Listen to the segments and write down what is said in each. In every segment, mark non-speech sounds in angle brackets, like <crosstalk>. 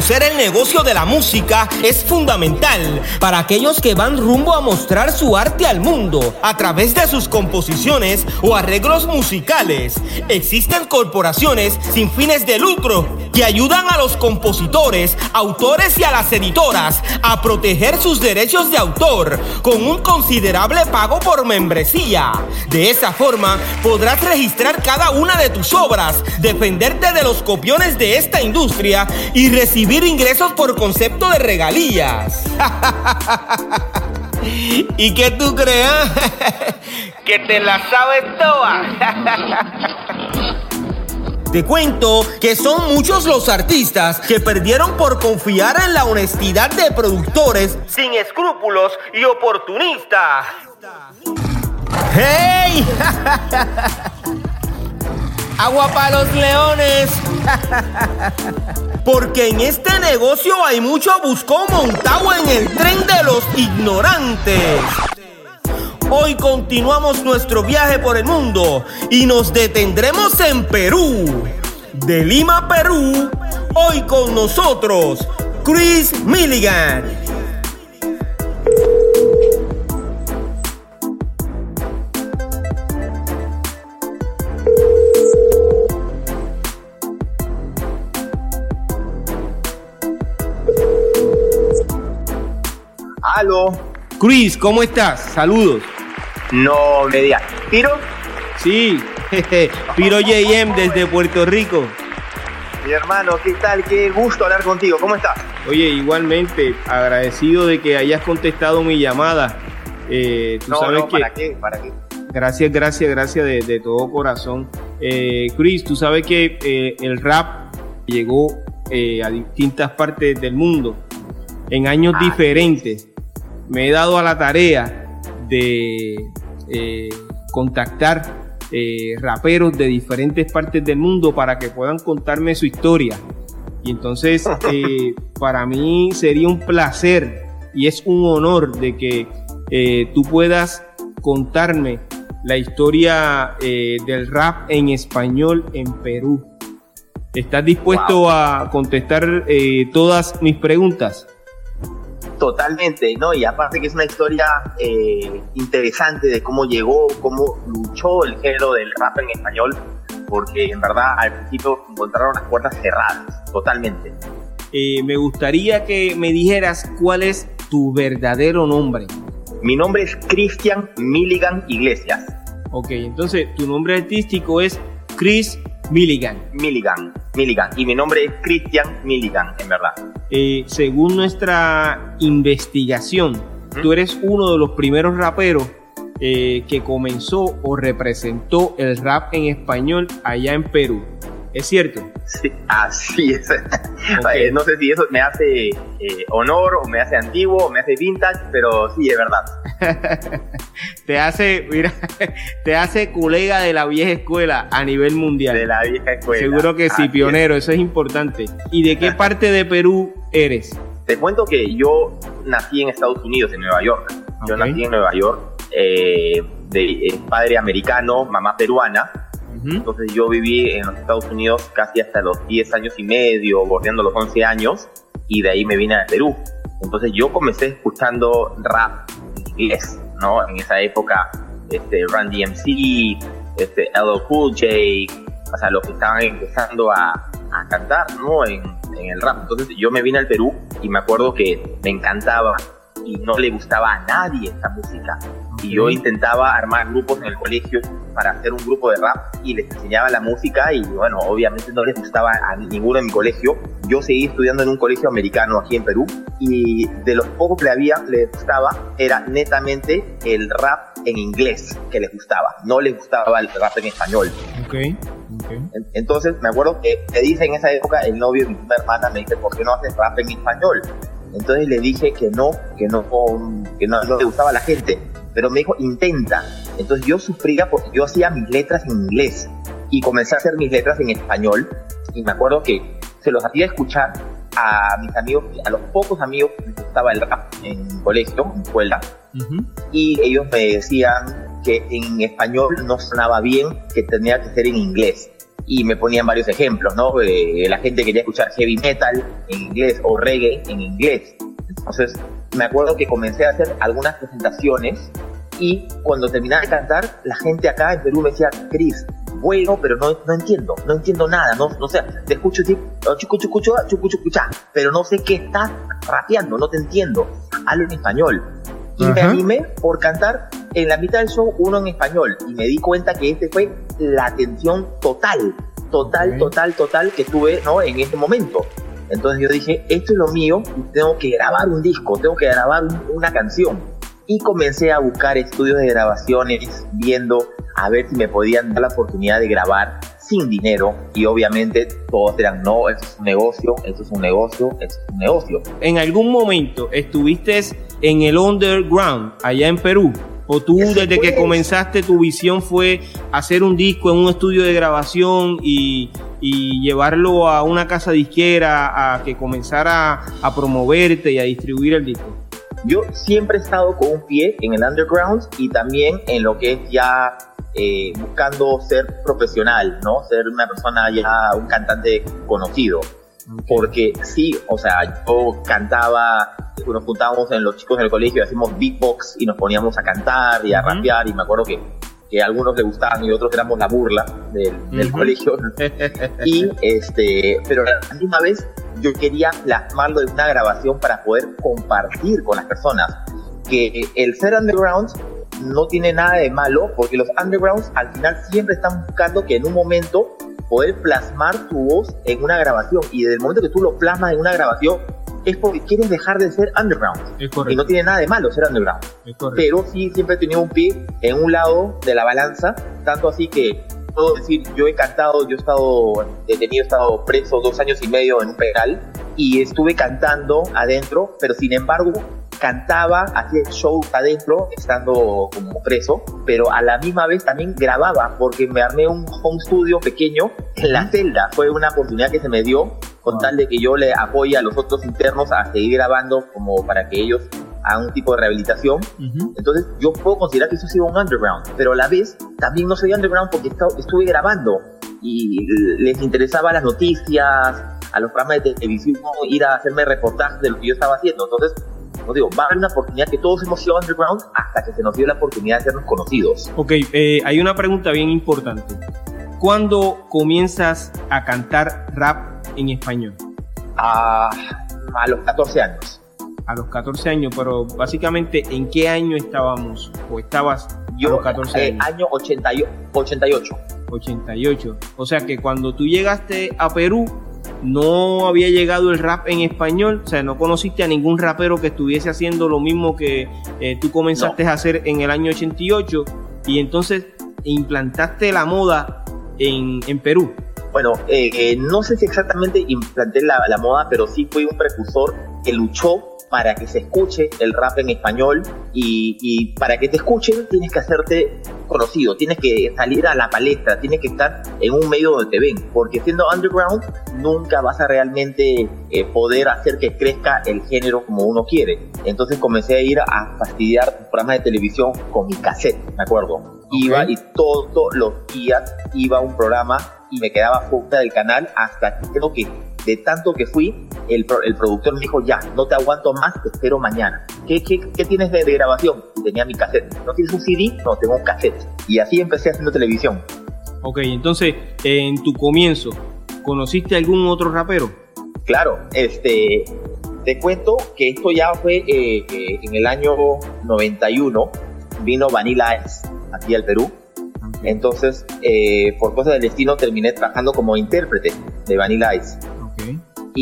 Conocer el negocio de la música es fundamental para aquellos que van rumbo a mostrar su arte al mundo a través de sus composiciones o arreglos musicales. Existen corporaciones sin fines de lucro ayudan a los compositores, autores y a las editoras a proteger sus derechos de autor con un considerable pago por membresía. De esa forma podrás registrar cada una de tus obras, defenderte de los copiones de esta industria y recibir ingresos por concepto de regalías. <laughs> ¿Y qué tú creas? <laughs> que te la sabes toda. <laughs> Te cuento que son muchos los artistas que perdieron por confiar en la honestidad de productores sin escrúpulos y oportunistas. ¡Hey! <laughs> Agua para los leones. <laughs> Porque en este negocio hay mucho buscón montado en el tren de los ignorantes. Hoy continuamos nuestro viaje por el mundo y nos detendremos en Perú. De Lima, Perú, hoy con nosotros, Chris Milligan. Aló. Chris, ¿cómo estás? Saludos. No me digas. ¿Piro? Sí, Piro JM desde Puerto Rico. Mi hermano, ¿qué tal? Qué gusto hablar contigo. ¿Cómo estás? Oye, igualmente, agradecido de que hayas contestado mi llamada. Eh, tú no, sabes no, que. ¿para qué? ¿Para qué? Gracias, gracias, gracias de, de todo corazón. Eh, Chris, tú sabes que eh, el rap llegó eh, a distintas partes del mundo en años Ah, diferentes. Me he dado a la tarea de eh, contactar eh, raperos de diferentes partes del mundo para que puedan contarme su historia. Y entonces, <laughs> eh, para mí sería un placer y es un honor de que eh, tú puedas contarme la historia eh, del rap en español en Perú. ¿Estás dispuesto a contestar todas mis preguntas? Totalmente, ¿no? Y aparte que es una historia eh, interesante de cómo llegó, cómo luchó el género del rap en español, porque en verdad al principio encontraron las puertas cerradas, totalmente. Eh, me gustaría que me dijeras cuál es tu verdadero nombre. Mi nombre es Cristian Milligan Iglesias. Ok, entonces tu nombre artístico es Chris Milligan. Milligan, Milligan. Y mi nombre es Cristian Milligan, en verdad. Eh, según nuestra investigación, tú eres uno de los primeros raperos eh, que comenzó o representó el rap en español allá en Perú. ¿Es cierto? Sí, así es. No sé si eso me hace eh, honor o me hace antiguo o me hace vintage, pero sí, es verdad. <laughs> te hace, mira, <laughs> te hace colega de la vieja escuela a nivel mundial. De la vieja escuela. Seguro que sí, Así pionero, eso es importante. ¿Y de qué <laughs> parte de Perú eres? Te cuento que yo nací en Estados Unidos, en Nueva York. Yo nací en Nueva York, eh, de eh, padre americano, mamá peruana. Ujú. Entonces yo viví en los Estados Unidos casi hasta los 10 años y medio, bordeando los 11 años, y de ahí me vine a Perú. Entonces yo comencé escuchando rap inglés, ¿no? En esa época, este, Run DMC, este, LL Cool J, o sea, los que estaban empezando a, a cantar, ¿no? En, en el rap. Entonces yo me vine al Perú y me acuerdo que me encantaba y no le gustaba a nadie esta música. Y yo intentaba armar grupos en el colegio para hacer un grupo de rap y les enseñaba la música y bueno, obviamente no les gustaba a ninguno en mi colegio. Yo seguí estudiando en un colegio americano aquí en Perú y de los pocos que le había, le gustaba era netamente el rap en inglés que les gustaba, no les gustaba el rap en español. Okay. Entonces me acuerdo que le dije en esa época, el novio de mi hermana me dice, ¿por qué no haces rap en español? Entonces le dije que no, que no, que no, no le gustaba a la gente, pero me dijo, intenta. Entonces yo sufría porque yo hacía mis letras en inglés y comencé a hacer mis letras en español y me acuerdo que se los hacía escuchar a mis amigos, a los pocos amigos que les gustaba el rap en colegio, en escuela, y ellos me decían que en español no sonaba bien, que tenía que ser en inglés. Y me ponían varios ejemplos, ¿no? Eh, la gente quería escuchar heavy metal en inglés o reggae en inglés. Entonces, me acuerdo que comencé a hacer algunas presentaciones y cuando terminaba de cantar, la gente acá en Perú me decía, Chris, bueno, pero no, no entiendo, no entiendo nada, no, no sé, te escucho decir, chucu, chucu, chucu, chucu, pero no sé qué estás rapeando, no te entiendo, hablo en español. Y me animé por cantar en la mitad del show uno en español y me di cuenta que este fue la atención total, total, total, total que tuve ¿no? en ese momento. Entonces yo dije, esto es lo mío, tengo que grabar un disco, tengo que grabar una canción. Y comencé a buscar estudios de grabaciones, viendo a ver si me podían dar la oportunidad de grabar sin dinero y obviamente todos eran no, esto es un negocio, esto es un negocio, esto es un negocio. ¿En algún momento estuviste en el underground allá en Perú? ¿O tú desde que comenzaste tu visión fue hacer un disco en un estudio de grabación y, y llevarlo a una casa disquera a que comenzara a promoverte y a distribuir el disco? Yo siempre he estado con un pie en el underground y también en lo que es ya eh, buscando ser profesional, ¿no? Ser una persona ya, un cantante conocido. Porque sí, o sea, yo cantaba, nos juntábamos en los chicos del colegio, hacíamos beatbox y nos poníamos a cantar y a rapear y me acuerdo que, que a algunos les gustaban y otros éramos la burla del, colegio. <laughs> y este, pero la última vez yo quería plasmarlo en una grabación para poder compartir con las personas que el ser underground no tiene nada de malo porque los undergrounds al final siempre están buscando que en un momento poder plasmar tu voz en una grabación y desde el momento que tú lo plasmas en una grabación es porque quieres dejar de ser underground. Y no tiene nada de malo ser underground. Pero sí siempre he tenido un pie en un lado de la balanza tanto así que puedo decir yo he cantado yo he estado detenido he estado preso dos años y medio en un penal y estuve cantando adentro pero sin embargo cantaba, hacía show adentro, estando como preso, pero a la misma vez también grababa, porque me armé un home studio pequeño en la celda. Fue una oportunidad que se me dio con tal de que yo le apoye a los otros internos a seguir grabando como para que ellos hagan un tipo de rehabilitación. Entonces yo puedo considerar que eso ha sido un underground, pero a la vez también no soy underground porque estuve grabando y les interesaba las noticias, a los programas de televisión, ir a hacerme reportajes de lo que yo estaba haciendo. Entonces no digo, va a haber una oportunidad que todos hemos sido underground hasta que se nos dio la oportunidad de sernos conocidos. Ok, eh, hay una pregunta bien importante. ¿Cuándo comienzas a cantar rap en español? a los 14 años. A los 14 años, pero básicamente, ¿en qué año estábamos? ¿O estabas Yo, a los 14 eh, año 88. 88. O sea que cuando tú llegaste a Perú, no había llegado el rap en español, o sea, no conociste a ningún rapero que estuviese haciendo lo mismo que eh, tú comenzaste a hacer en el año 88 y entonces implantaste la moda en, Perú. Bueno, eh, eh, no sé si exactamente implanté la, la moda, pero sí fui un precursor que luchó para que se escuche el rap en español y, para que te escuchen tienes que hacerte conocido, tienes que salir a la palestra, tienes que estar en un medio donde te ven, porque siendo underground nunca vas a realmente eh, poder hacer que crezca el género como uno quiere. Entonces comencé a ir a fastidiar programas de televisión con mi cassette, me acuerdo. Iba y todos los días iba a un programa y me quedaba fuera del canal hasta que creo que de tanto que fui, el, el, productor me dijo, ya, no te aguanto más, te espero mañana. ¿Qué, qué, qué tienes de, grabación? tenía mi cassette. ¿No tienes un CD? No, tengo un cassette. Y así empecé haciendo televisión. Ok, entonces, en tu comienzo, ¿conociste algún otro rapero? Claro, este, te cuento que esto ya fue eh, eh, en el año 91, vino Vanilla Ice aquí al Perú. Entonces, eh, por cosas del destino, terminé trabajando como intérprete de Vanilla Ice.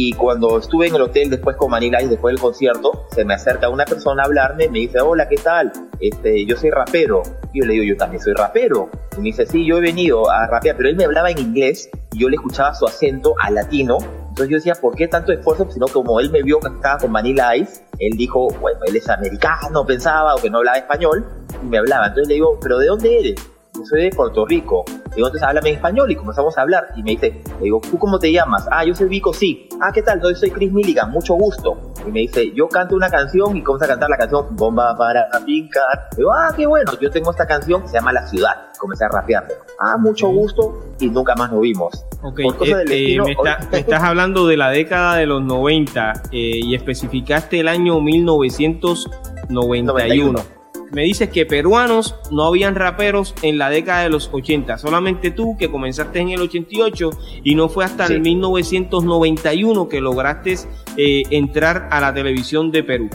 Y cuando estuve en el hotel después con Manila y después del concierto, se me acerca una persona a hablarme y me dice, hola, ¿qué tal? Este, yo soy rapero. Y yo le digo, yo también soy rapero. Y me dice, sí, yo he venido a rapear, pero él me hablaba en inglés y yo le escuchaba su acento a latino. Entonces yo decía, ¿por qué tanto esfuerzo? Sino como él me vio que estaba con Vanilla Ice, él dijo, bueno, él es americano, pensaba, o que no hablaba español, y me hablaba. Entonces le digo, ¿pero de dónde eres? Yo soy de Puerto Rico. Digo, entonces háblame en español y comenzamos a hablar. Y me dice, le digo, ¿tú cómo te llamas? Ah, yo soy Vico, sí. Ah, ¿qué tal? Yo soy Chris Milligan, mucho gusto. Y me dice, yo canto una canción y comienza a cantar la canción Bomba para pincar. Digo, ah, qué bueno. Yo tengo esta canción que se llama La Ciudad. Comencé a rapearlo. Ah, mucho gusto. Y nunca más nos vimos. Ok, este, me, estás hablando de la década de los 90 eh, y especificaste el año 1991 me dices que peruanos no habían raperos en la década de los 80, solamente tú que comenzaste en el 88 y no fue hasta el 1991 que lograste eh, entrar a la televisión de Perú.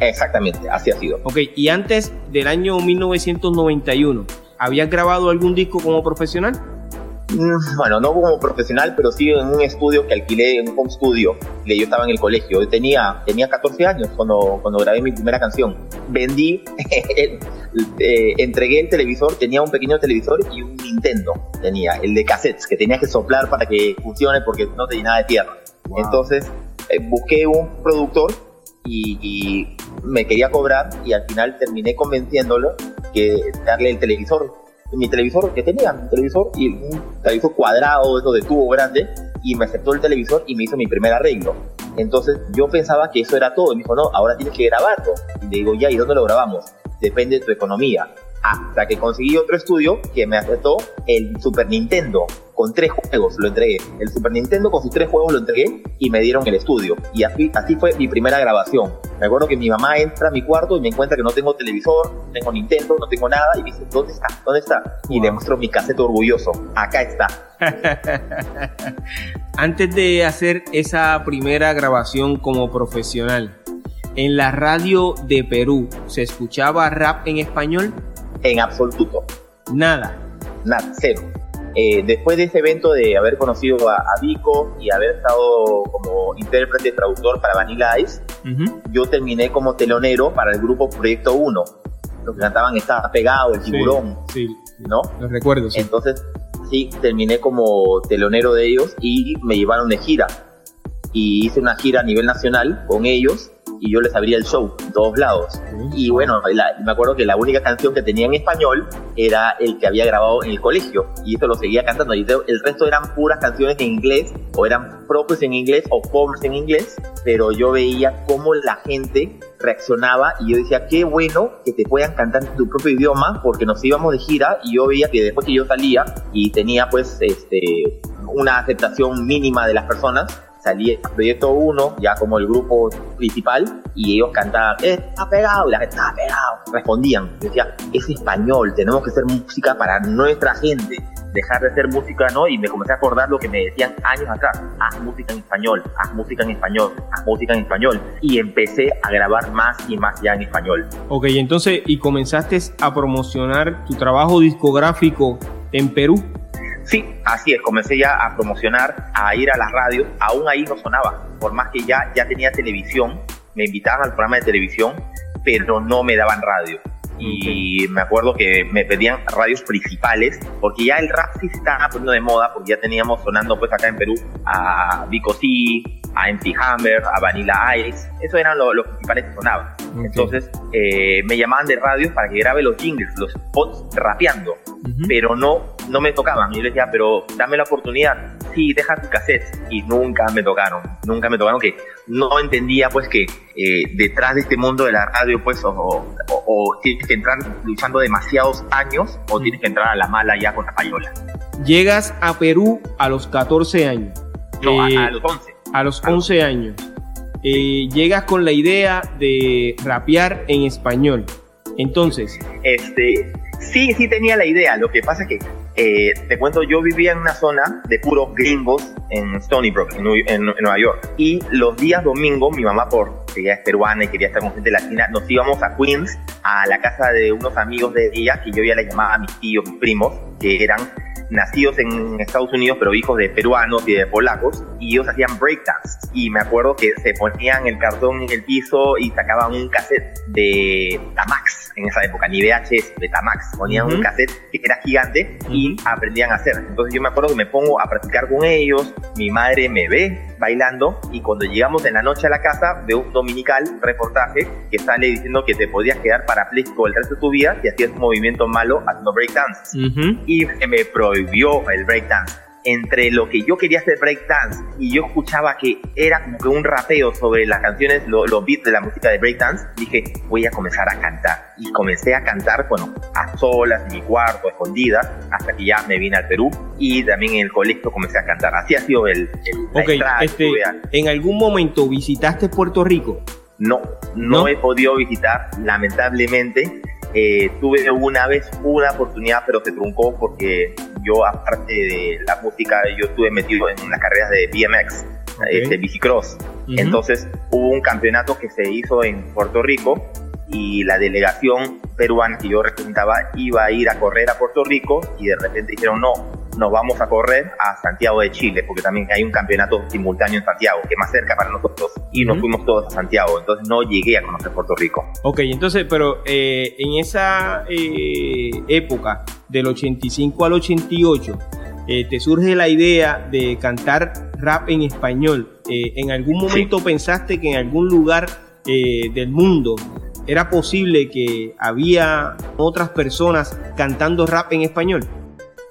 Exactamente, así ha sido. Ok, y antes del año 1991, ¿habías grabado algún disco como profesional? Mm, bueno, no como profesional, pero sí en un estudio que alquilé, en un home studio. Yo estaba en el colegio. Yo tenía, tenía 14 años cuando, cuando grabé mi primera canción. Vendí, <laughs> eh, entregué el televisor, tenía un pequeño televisor y un Nintendo. Tenía, el de cassettes, que tenía que soplar para que funcione porque no tenía nada de tierra. Entonces, eh, busqué un productor y, y me quería cobrar y al final terminé convenciéndolo que darle el televisor mi televisor que tenía, mi televisor y un televisor cuadrado, eso de tubo grande, y me aceptó el televisor y me hizo mi primer arreglo. Entonces yo pensaba que eso era todo, y me dijo, no, ahora tienes que grabarlo. Y le digo, ya, ¿y dónde lo grabamos? Depende de tu economía. Hasta que conseguí otro estudio que me aceptó el Super Nintendo con tres juegos, lo entregué. El Super Nintendo con sus tres juegos lo entregué y me dieron el estudio. Y así, así fue mi primera grabación. Me acuerdo que mi mamá entra a mi cuarto y me encuentra que no tengo televisor, no tengo Nintendo, no tengo nada y dice, ¿dónde está? ¿Dónde está? Y le muestro mi cassette orgulloso. Acá está. <laughs> Antes de hacer esa primera grabación como profesional, ¿en la radio de Perú se escuchaba rap en español? En absoluto. Nada. Nada, cero. Eh, después de ese evento de haber conocido a, Vico y haber estado como intérprete traductor para Vanilla Ice, yo terminé como telonero para el grupo Proyecto 1. Los que cantaban Estaba Pegado, El Tiburón, sí, ¿no? Los recuerdo, sí. Entonces, sí, terminé como telonero de ellos y me llevaron de gira. Y hice una gira a nivel nacional con ellos y yo les abría el show todos lados. Y bueno, me acuerdo que la única canción que tenía en español era el que había grabado en el colegio y eso lo seguía cantando. Y el resto eran puras canciones en inglés o eran propios en inglés o covers en inglés, pero yo veía cómo la gente reaccionaba y yo decía, qué bueno que te puedan cantar en tu propio idioma porque nos íbamos de gira y yo veía que después que yo salía y tenía pues este una aceptación mínima de las personas, salí el proyecto 1, ya como el grupo principal, y ellos cantaban, eh, está pegado, y la gente está pegado. Respondían, decía, es español, tenemos que hacer música para nuestra gente, dejar de hacer música, ¿no? Y me comencé a acordar lo que me decían años atrás, haz música en español, haz música en español, haz música en español. Y empecé a grabar más y más ya en español. Ok, entonces, ¿y comenzaste a promocionar tu trabajo discográfico en Perú? Sí, así es, comencé ya a promocionar, a ir a las radios, aún ahí no sonaba, por más que ya, ya tenía televisión, me invitaban al programa de televisión, pero no me daban radio. Y me acuerdo que me pedían radios principales, porque ya el rap sí se estaba poniendo de moda, porque ya teníamos sonando pues acá en Perú a Vico C, a MC Hammer, a Vanilla Ice, eso eran los principales que sonaban. Entonces eh, me llamaban de radio para que grabe los jingles, los spots rapeando, pero no, no me tocaban. Y yo les decía, pero dame la oportunidad. Sí, deja tu cassette. Y nunca me tocaron, nunca me tocaron que no entendía pues que eh, detrás de este mundo de la radio pues o, tienes que entrar luchando demasiados años o tienes que entrar a la mala ya con la payola. Llegas a Perú a los 14 años. No, a, eh, los 11. A los 11 años. Eh, llegas con la idea de rapear en español. Entonces. Este, sí, sí tenía la idea. Lo que pasa es que, eh, te cuento, yo vivía en una zona de puros gringos en Stony Brook, en, Nueva York. Y los días domingos, mi mamá, por que ella es peruana y quería estar con gente latina, nos íbamos a Queens, a la casa de unos amigos de ella, que yo ya le llamaba a mis tíos, mis primos, que eran nacidos en Estados Unidos, pero hijos de peruanos y de polacos, y ellos hacían breakdance. Y me acuerdo que se ponían el cartón en el piso y sacaban un cassette de Tamax en esa época, ni VHS, de Tamax. Ponían un cassette que era gigante y aprendían a hacer. Entonces yo me acuerdo que me pongo a practicar con ellos, mi madre me ve bailando y cuando llegamos en la noche a la casa veo un dominical reportaje que sale diciendo que te podías quedar parapléjico el resto de tu vida si hacías un movimiento malo haciendo breakdance. Y me prohibió el breakdance entre lo que yo quería hacer breakdance y yo escuchaba que era como que un rapeo sobre las canciones, los beats de la música de breakdance, dije, voy a comenzar a cantar. Y comencé a cantar, bueno, a solas, en mi cuarto, escondida, hasta que ya me vine al Perú y también en el colegio comencé a cantar. Así ha sido el... el este, ¿En algún momento visitaste Puerto Rico? No, no, he podido visitar, lamentablemente. Eh, tuve una vez una oportunidad, pero se truncó porque yo, aparte de la música, yo estuve metido en las carreras de BMX, okay. este, bicicross. Entonces hubo un campeonato que se hizo en Puerto Rico y la delegación peruana que yo representaba iba a ir a correr a Puerto Rico y de repente dijeron no, nos vamos a correr a Santiago de Chile porque también hay un campeonato simultáneo en Santiago que es más cerca para nosotros y nos fuimos todos a Santiago, entonces no llegué a conocer Puerto Rico. Ok, entonces, pero eh, en esa eh, época del 85 al 88, eh, te surge la idea de cantar rap en español. ¿En algún momento pensaste que en algún lugar del mundo era posible que había otras personas cantando rap en español?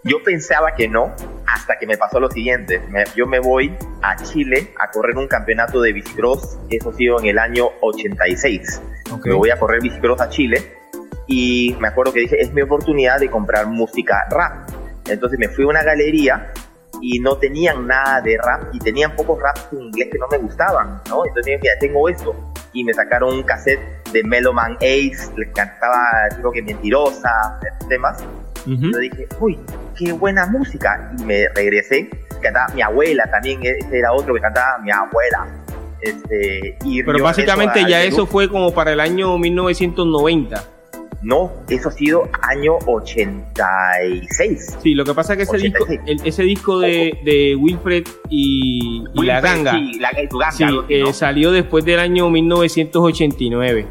Yo pensaba que no, hasta que me pasó lo siguiente. yo me voy a Chile a correr un campeonato de bicicross, eso ha sido en el año 86. Me voy a correr bicicross a Chile y me acuerdo que dije, es mi oportunidad de comprar música rap. Entonces me fui a una galería y no tenían nada de rap y tenían pocos raps en inglés que no me gustaban, ¿no? Entonces dije, mira, tengo esto. Y me sacaron un cassette de Meloman Ace, le cantaba, creo que Mentirosa, temas. Yo dije, uy, qué buena música. Y me regresé, cantaba mi abuela también, ese era otro que cantaba mi abuela. Este, y Pero básicamente ya eso fue como para el año 1990. No, eso ha sido año 86. Sí, lo que pasa es que ese disco, ese disco de, de Wilfred y, La Ganga, sí, la, ganga eh, salió después del año 1989.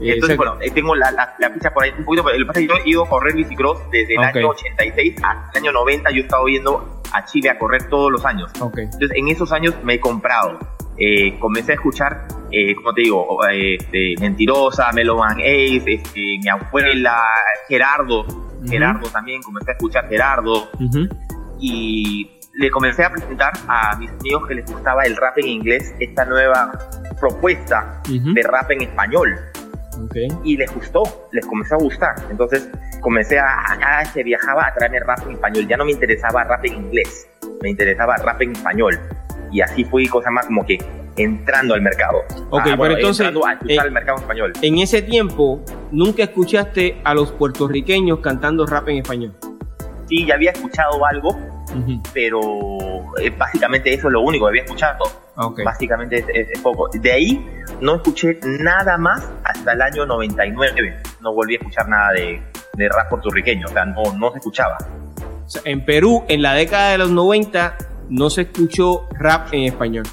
Entonces, bueno, eh, tengo la, la, ficha por ahí un poquito, pero el pasa que yo he ido a correr bicicross desde el año 86 hasta el año 90. Yo he estado yendo a Chile a correr todos los años. Entonces, en esos años me he comprado. Eh, comencé a escuchar, eh, como te digo, este, Mentirosa, Meloman Ace, este, mi abuela, Gerardo. Gerardo también, comencé a escuchar Gerardo. Y le comencé a presentar a mis amigos que les gustaba el rap en inglés, esta nueva propuesta de rap en español. Y les gustó, les comenzó a gustar. Entonces comencé a, cada vez que viajaba a traerme rap en español. Ya no me interesaba rap en inglés, me interesaba rap en español. Y así fui cosa más como que entrando al mercado. Ok, ah, pero entonces. Eh, al mercado español. En ese tiempo, ¿nunca escuchaste a los puertorriqueños cantando rap en español? Sí, ya había escuchado algo, pero eh, básicamente eso es lo único que había escuchado. Básicamente es, poco. De ahí no escuché nada más hasta el año 99. No volví a escuchar nada de, de rap puertorriqueño, o sea, no, no se escuchaba. en Perú, en la década de los 90, no se escuchó rap en español.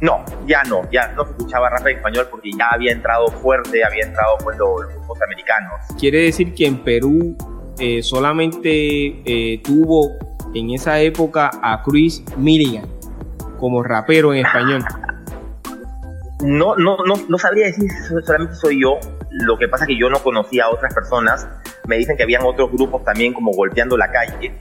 No, ya no, ya no se escuchaba rap en español porque ya había entrado fuerte, había entrado pues los, los americanos. Quiere decir que en Perú eh, solamente eh, tuvo en esa época a Chris Milligan como rapero en español. No, no, no, no sabría decir si solamente soy yo. Lo que pasa es que yo no conocía a otras personas. Me dicen que habían otros grupos también como golpeando la calle.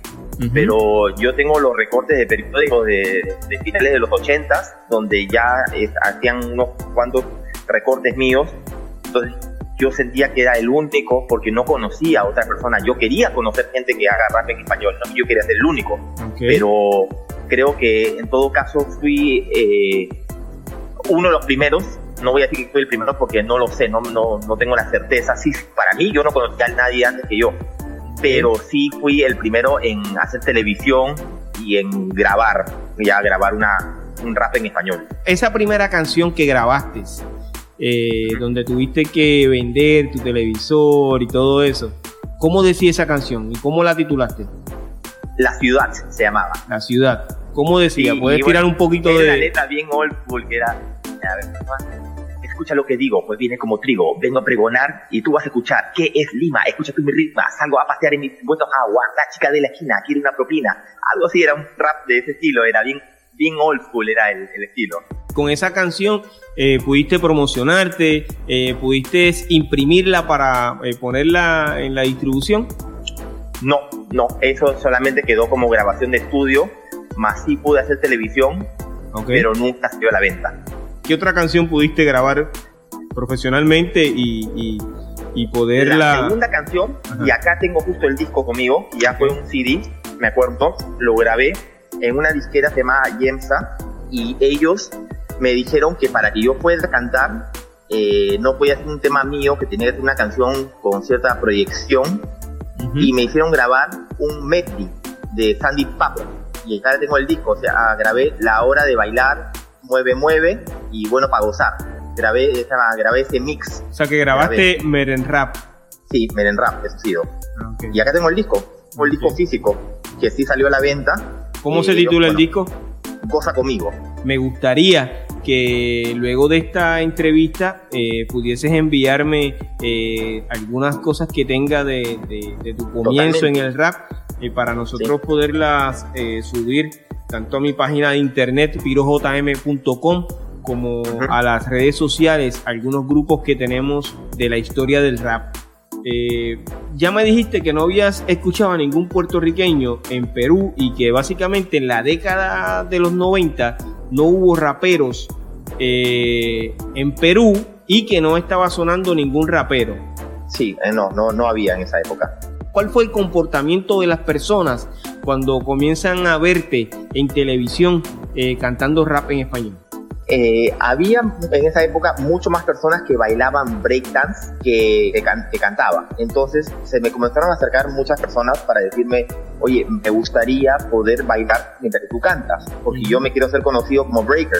Pero yo tengo los recortes de periódicos de, finales de los 80 donde ya hacían unos cuantos recortes míos. Entonces yo sentía que era el único porque no conocía a otra persona. Yo quería conocer gente que haga rap en español, no yo quería ser el único. Pero creo que en todo caso fui eh, uno de los primeros. No voy a decir que fui el primero porque no lo sé, no, no, no tengo la certeza. Sí, para mí yo no conocía a nadie antes que yo, pero sí fui el primero en hacer televisión y en grabar, ya grabar una, un rap en español. Esa primera canción que grabaste, eh, donde tuviste que vender tu televisor y todo eso. ¿Cómo decía esa canción y cómo la titulaste? La Ciudad se llamaba. La Ciudad. ¿Cómo decía? ¿Puedes tirar un poquito era de...? una letra bien old school que era... A ver, escucha lo que digo, pues viene como trigo, vengo a pregonar y tú vas a escuchar, ¿qué es Lima? Escucha tú mi ritmo, salgo a pasear en mis buenos agua, la chica de la esquina quiere una propina, algo así, era un rap de ese estilo, era bien, bien old school era el, el estilo. Con esa canción eh, pudiste promocionarte, eh, pudiste imprimirla para eh, ponerla en la distribución. No, no, eso solamente quedó como grabación de estudio, más sí pude hacer televisión, Okay. pero nunca dio a la venta. ¿Qué otra canción pudiste grabar profesionalmente y, y, y poderla... La segunda canción, Ajá. y acá tengo justo el disco conmigo, ya fue un CD, me acuerdo, lo grabé en una disquera se llamaba Yemsa, y ellos me dijeron que para que yo pueda cantar, eh, no podía ser un tema mío, que tenía que ser una canción con cierta proyección, Ujú. y me hicieron grabar un medley de Sandy Papa, y acá tengo el disco, o sea, grabé La Hora de Bailar, Mueve Mueve, y Bueno para Gozar. Grabé, esa, grabé ese mix, O sea que grabaste Meren Rap. sí, Meren Rap, eso ha sido. Ok. Y acá tengo el disco, tengo el disco físico, que sí salió a la venta. ¿Cómo Eh, se titula el disco? Goza conmigo. Me gustaría que luego de esta entrevista eh, pudieses enviarme eh, algunas cosas que tenga de, de- de tu comienzo Totalmente. en el rap eh, para nosotros poderlas eh, subir tanto a mi página de internet pirojm.com como a las redes sociales, algunos grupos que tenemos de la historia del rap. Eh, ya me dijiste que no habías escuchado a ningún puertorriqueño en Perú y que básicamente en la década de los 90 no hubo raperos eh, en Perú y que no estaba sonando ningún rapero. Sí, eh, no, no, no había en esa época. ¿Cuál fue el comportamiento de las personas cuando comienzan a verte en televisión cantando rap en español? Eh, había en esa época mucho más personas que bailaban breakdance que, que, can- que cantaban. Entonces se me comenzaron a acercar muchas personas para decirme, oye, me gustaría poder bailar mientras tú cantas, porque yo me quiero ser conocido como breaker.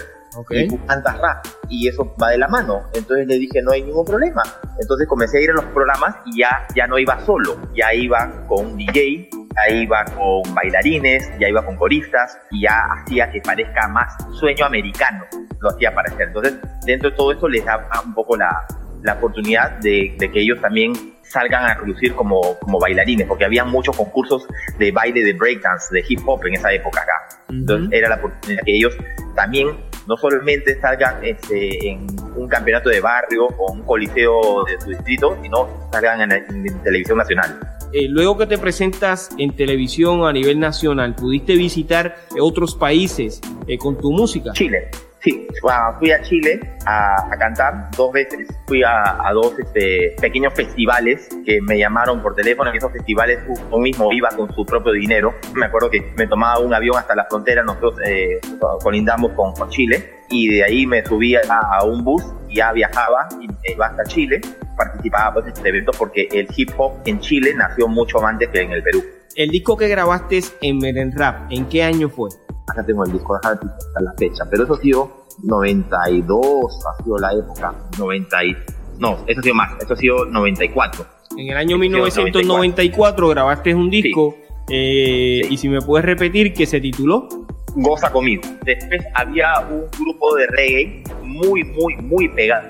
y tú cantas rap y eso va de la mano. Entonces le dije, no hay ningún problema. Entonces comencé a ir a los programas y ya, ya no iba solo, ya iba con un DJ, ya iba con bailarines, ya iba con coristas y ya hacía que parezca más sueño americano, lo hacía parecer. Entonces dentro de todo esto les daba un poco la, la oportunidad de, de que ellos también salgan a relucir como, como bailarines, porque había muchos concursos de baile de breakdance, de hip hop en esa época acá. Entonces era la oportunidad que ellos también no solamente salgan este, en un campeonato de barrio o un coliseo de su distrito, sino salgan en, en televisión nacional. Eh, luego que te presentas en televisión a nivel nacional, ¿pudiste visitar otros países eh, con tu música? Chile, sí, ah, fui a Chile a, a cantar dos veces, fui a, a dos este, pequeños festivales que me llamaron por teléfono, en esos festivales yo mismo iba con su propio dinero, me acuerdo que me tomaba un avión hasta la frontera, nosotros eh, colindamos con, con Chile, y de ahí me subía a, a un bus y ya viajaba y me iba hasta Chile, participaba pues, en este evento porque el hip hop en Chile nació mucho antes que en el Perú. El disco que grabaste en Meren Rap, ¿en qué año fue? Acá tengo el disco de Happy hasta la fecha, pero eso ha sido 92, ha sido la época, 90 y, no, eso ha sido más, eso ha sido 94. En el año Sí, 1994 grabaste un disco eh, Sí. y si me puedes repetir que se tituló Goza conmigo. Después había un grupo de reggae muy, muy, muy pegado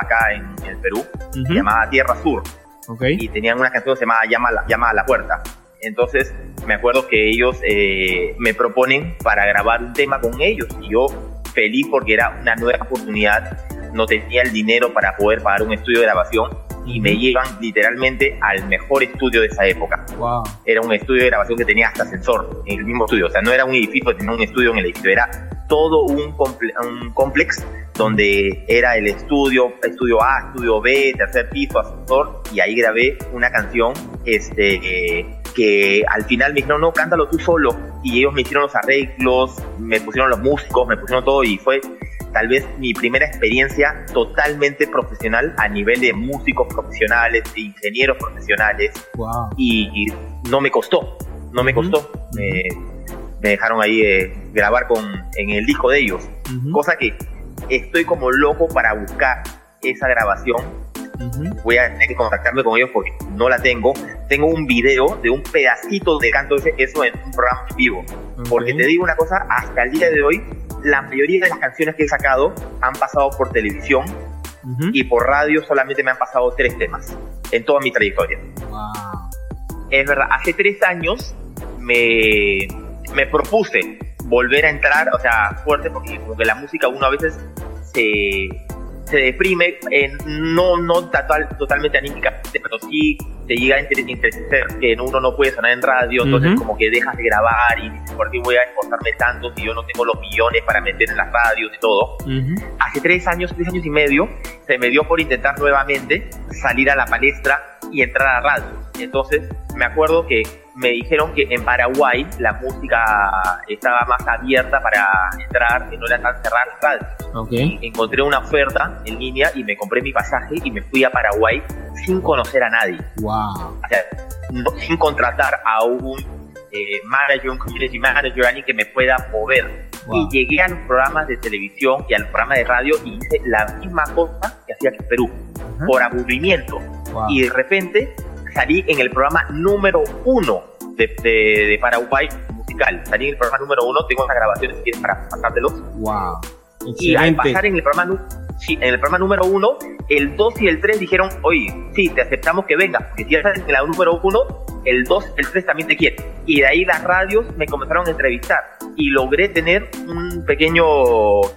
acá en el Perú, se llamaba Tierra Sur, Ok. y tenían una canción que se llamaba Llama a la, Llama a la Puerta. Entonces me acuerdo que ellos eh, me proponen para grabar un tema con ellos. Y yo feliz porque era una nueva oportunidad, no tenía el dinero para poder pagar un estudio de grabación y me llevan literalmente al mejor estudio de esa época. Wow. Era un estudio de grabación que tenía hasta ascensor en el mismo estudio, o sea, no era un edificio, tenía un estudio en el edificio, era todo un, comple un complex donde era el estudio, estudio A, estudio B, tercer piso, ascensor, y ahí grabé una canción este, eh, que al final me dijeron, no, cántalo tú solo, y ellos me hicieron los arreglos, me pusieron los músicos, me pusieron todo, y fue tal vez mi primera experiencia totalmente profesional a nivel de músicos profesionales, de ingenieros profesionales, Wow. y, y no me costó, no me costó. Me, me dejaron ahí eh, grabar con, en el disco de ellos, cosa que estoy como loco para buscar esa grabación Voy a tener que contactarme con ellos porque no la tengo. Tengo un video de un pedacito de canto eso en un programa vivo. Porque te digo una cosa, hasta el día de hoy, la mayoría de las canciones que he sacado han pasado por televisión y por radio solamente me han pasado tres temas en toda mi trayectoria. Es verdad, hace tres años me, me propuse volver a entrar, o sea, fuerte, porque como que la música uno a veces se, se deprime, eh, no, no total, totalmente anímica, pero sí te llega a interesar que uno no puede sonar en radio, entonces como que dejas de grabar y dices, ¿por qué voy a esforzarme tanto si yo no tengo los millones para meter en las radios y todo? Hace tres años, tres años y medio, se me dio por intentar nuevamente salir a la palestra y entrar a radio. Entonces, me acuerdo que me dijeron que en Paraguay la música estaba más abierta para entrar, que no era tan cerrada las Encontré una oferta en línea y me compré mi pasaje y me fui a Paraguay sin conocer a nadie. Wow. O sea, sin contratar a un eh, manager, un community manager, alguien que me pueda mover. Y llegué a los programas de televisión y al programa de radio y hice la misma cosa que hacía en Perú, por aburrimiento. Y de repente salí en el programa número uno de, de, Paraguay musical. Salí en el programa número uno, tengo unas grabaciones si quieres para pasártelos. Wow. Y al pasar en el programa sí, en el programa número uno, el 2 y el 3 dijeron, oye, sí, te aceptamos que vengas, porque si ya estás en la número uno, el 2, el 3 también te quiere. Y de ahí las radios me comenzaron a entrevistar y logré tener un pequeño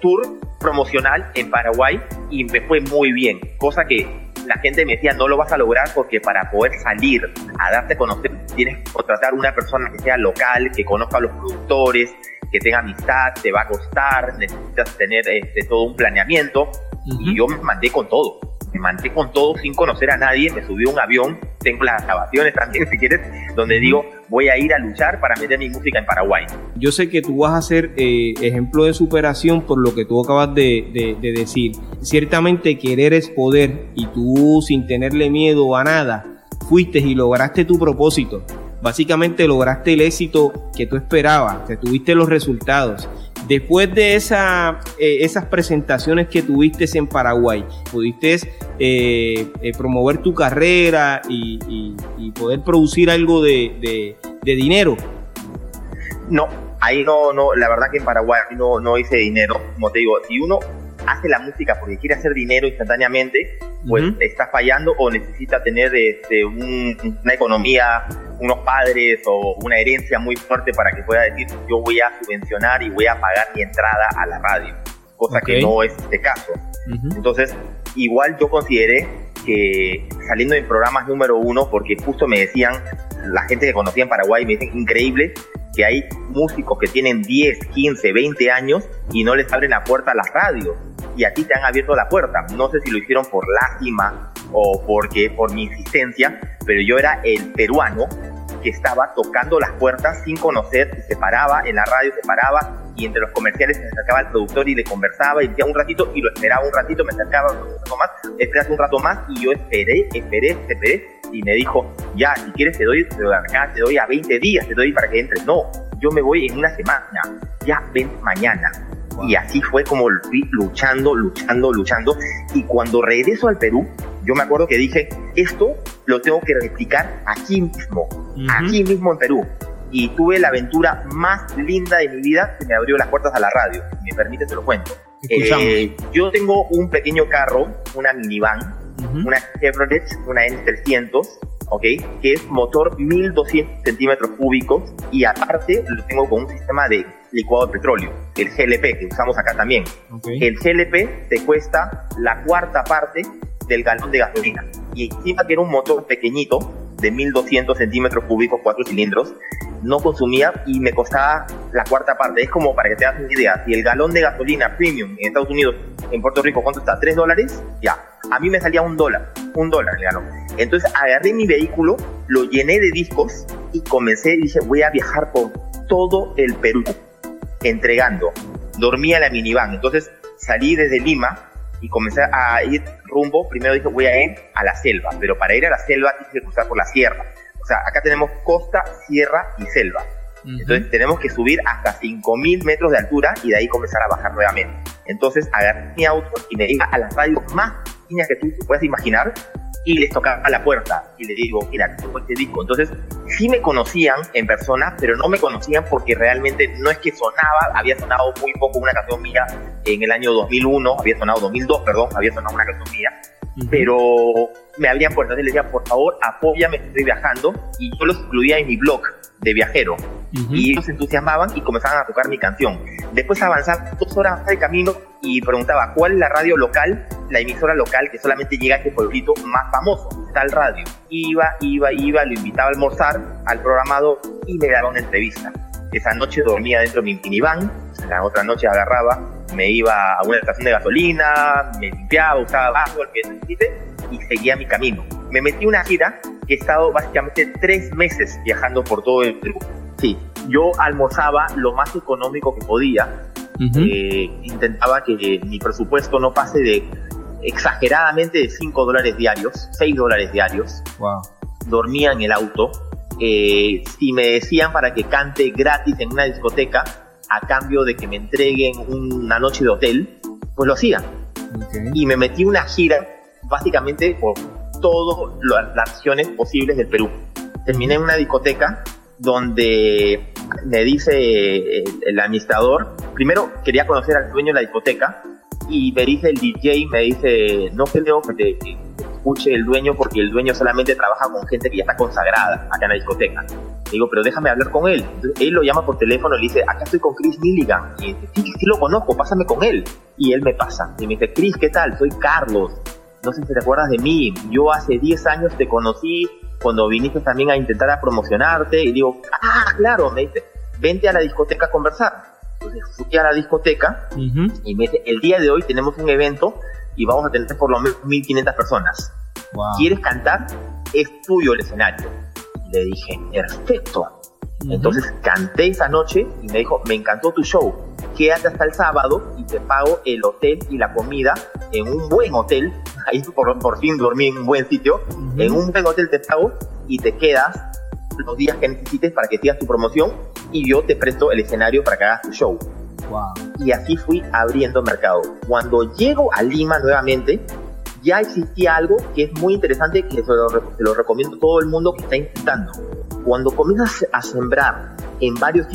tour promocional en Paraguay y me fue muy bien, cosa que la gente me decía, no lo vas a lograr porque para poder salir a darte a conocer tienes que contratar una persona que sea local, que conozca a los productores, que tenga amistad, te va a costar, necesitas tener este, todo un planeamiento. Y yo me mandé con todo me mandé con todo sin conocer a nadie, me subí a un avión, tengo las grabaciones también <laughs> si quieres, donde digo, voy a ir a luchar para meter mi música en Paraguay. Yo sé que tú vas a ser eh, ejemplo de superación por lo que tú acabas de, decir. Ciertamente querer es poder y tú sin tenerle miedo a nada, fuiste y lograste tu propósito. Básicamente lograste el éxito que tú esperabas, que tuviste los resultados Después de esa, eh, esas presentaciones que tuviste en Paraguay, pudiste eh, eh, promover tu carrera y, poder producir algo de, dinero. No, ahí no, no, la verdad que en Paraguay no, no hice dinero. Como te digo, si uno hace la música porque quiere hacer dinero instantáneamente, pues está fallando o necesita tener este, una economía, unos padres o una herencia muy fuerte para que pueda decir yo voy a subvencionar y voy a pagar mi entrada a la radio, cosa que no es este caso. Entonces, igual yo consideré que saliendo en programas número uno, porque justo me decían, la gente que conocía en Paraguay me dicen, increíble que hay músicos que tienen 10, 15, 20 años y no les abren la puerta a las radios y a ti te han abierto la puerta. No sé si lo hicieron por lástima o porque por mi insistencia, pero yo era el peruano que estaba tocando las puertas sin conocer, se paraba en la radio, se paraba y entre los comerciales se acercaba al productor y le conversaba y decía un ratito y lo esperaba un ratito, me acercaba un rato más, esperas un rato más y yo esperé, esperé, esperé y me dijo, ya, si quieres te doy, te doy, te doy a 20 días, te doy para que entres. No, yo me voy en una semana, ya ven mañana. Y así fue como fui luchando, luchando, luchando. Y cuando regreso al Perú, yo me acuerdo que dije, esto lo tengo que replicar aquí mismo, aquí mismo en Perú. Y tuve la aventura más linda de mi vida que me abrió las puertas a la radio. Si me permite, te lo cuento. Eh, yo tengo un pequeño carro, una minivan, una Chevrolet, una N300, ¿ok? Que es motor 1200 centímetros cúbicos y aparte lo tengo con un sistema de licuado de petróleo, el GLP, que usamos acá también. El GLP te cuesta la cuarta parte del galón de gasolina. Y encima tiene un motor pequeñito de 1200 centímetros cúbicos, cuatro cilindros, no consumía y me costaba la cuarta parte. Es como para que te hagas una idea, si el galón de gasolina premium en Estados Unidos, en Puerto Rico, ¿cuánto está? ¿3 dólares? Ya, a mí me salía un dólar, un dólar el galón. Entonces agarré mi vehículo, lo llené de discos y comencé, dije, voy a viajar por todo el Perú entregando. Dormía en la minivan, entonces salí desde Lima y comencé a ir rumbo, primero dije voy a ir a la selva, pero para ir a la selva tienes que cruzar por la sierra. O sea, acá tenemos costa, sierra y selva. Entonces tenemos que subir hasta 5.000 metros de altura y de ahí comenzar a bajar nuevamente. Entonces agarré mi auto y me iba a las radios más pequeñas que tú puedas imaginar, y les tocaba la puerta y le digo, mira, tengo este disco. Entonces, sí me conocían en persona, pero no me conocían porque realmente no es que sonaba, había sonado muy poco una canción mía en el año 2001, había sonado 2002, perdón, había sonado una canción mía, pero me abrían puertas y les decía, por favor, apóyame, estoy viajando, y yo los incluía en mi blog de viajero. Y ellos se entusiasmaban y comenzaban a tocar mi canción. Después avanzaba dos horas de camino y preguntaba, ¿cuál es la radio local, la emisora local que solamente llega a este pueblito más famoso? Tal radio. Iba, iba, iba, lo invitaba a almorzar al programado y me daba una entrevista. Esa noche dormía dentro de mi minivan, la otra noche agarraba, me iba a una estación de gasolina, me limpiaba, usaba bajo, el que necesite, y seguía mi camino. Me metí una gira que he estado básicamente tres meses viajando por todo el Perú. Sí, yo almorzaba lo más económico que podía. Eh, intentaba que mi presupuesto no pase de exageradamente de 5 dólares diarios, 6 dólares diarios. Wow. Dormía en el auto. Eh, si me decían para que cante gratis en una discoteca, a cambio de que me entreguen una noche de hotel, pues lo hacía. Y me metí una gira básicamente por todas las regiones posibles del Perú. Terminé en una discoteca donde me dice el, administrador, primero quería conocer al dueño de la discoteca y me dice el DJ, me dice, no creo que te escuche el dueño porque el dueño solamente trabaja con gente que ya está consagrada acá en la discoteca. digo, pero déjame hablar con él. él lo llama por teléfono y le dice, acá estoy con Chris Milligan. Y dice, sí, sí lo conozco, pásame con él. Y él me pasa. Y me dice, Chris, ¿qué tal? Soy Carlos. No sé si te acuerdas de mí. Yo hace 10 años te conocí cuando viniste también a intentar a promocionarte. Y digo, ah, claro, me dice, vente a la discoteca a conversar. Entonces fui a la discoteca y me dice, el día de hoy tenemos un evento y vamos a tener por lo menos 1500 personas. ¿Quieres cantar? Es tuyo el escenario. Y le dije, perfecto. Entonces canté esa noche y me dijo, me encantó tu show. Quédate hasta el sábado y te pago el hotel y la comida en un buen hotel. <laughs> Ahí por, por fin dormí en un buen sitio. En un buen hotel te pago y te quedas los días que necesites para que sigas tu promoción y yo te presto el escenario para que hagas tu show. Y así fui abriendo mercado. Cuando llego a Lima nuevamente, ya existía algo que es muy interesante que se lo, lo recomiendo a todo el mundo que está intentando. Cuando comienzas a sembrar en varios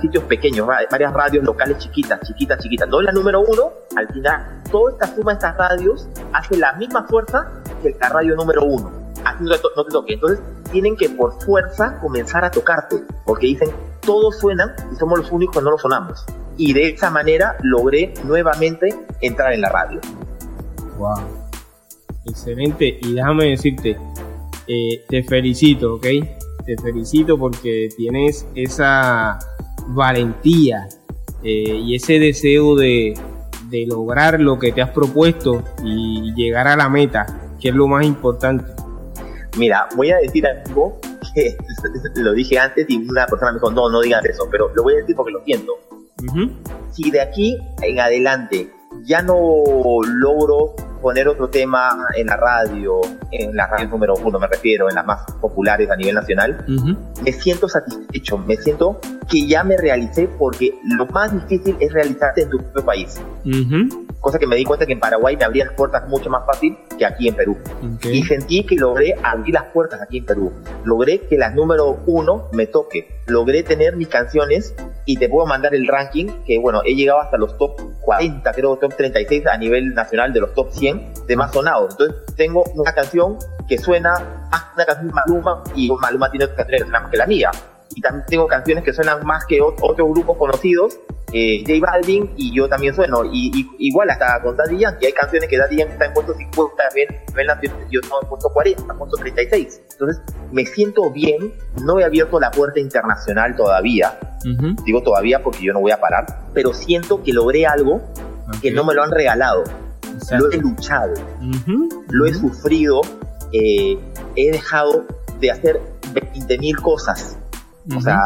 sitios pequeños, varias radios locales chiquitas, chiquitas, chiquitas, no la número uno, al final toda esta suma de estas radios hace la misma fuerza que la radio número uno. Así no te toque. Entonces tienen que por fuerza comenzar a tocarte, porque dicen, todos suenan y somos los únicos que no lo sonamos y de esa manera logré nuevamente entrar en la radio. Wow. Excelente. Y déjame decirte, eh, te felicito, ¿ok? Te felicito porque tienes esa valentía eh, y ese deseo de, de lograr lo que te has propuesto y llegar a la meta, que es lo más importante. Mira, voy a decir algo que <laughs> lo dije antes y una persona me dijo, no, no digas eso, pero lo voy a decir porque lo siento. Si de aquí en adelante ya no logro poner otro tema en la radio, en la radio número uno me refiero, en las más populares a nivel nacional, me siento satisfecho, me siento que ya me realicé porque lo más difícil es realizarte en tu propio país. Cosa que me di cuenta que en Paraguay me abría las puertas mucho más fácil que aquí en Perú. Y sentí que logré abrir las puertas aquí en Perú. Logré que la número uno me toque. Logré tener mis canciones y te puedo mandar el ranking que, bueno, he llegado hasta los top 40, creo, top 36 a nivel nacional de los top 100 de más sonados. Entonces tengo una canción que suena más una canción Maluma y Maluma tiene otra canción más que la mía. Y también tengo canciones que suenan más que otros grupos conocidos eh, J Balvin y yo también sueno. Y, igual hasta con Daddy Yankee, hay canciones que Daddy Yankee está en puesto 50, también yo estoy en puesto 40, en puesto 36. Entonces me siento bien, no he abierto la puerta internacional todavía. Digo todavía porque yo no voy a parar, pero siento que logré algo que no me lo han regalado. Lo he luchado, lo he sufrido, eh, he dejado de hacer 20 o sea,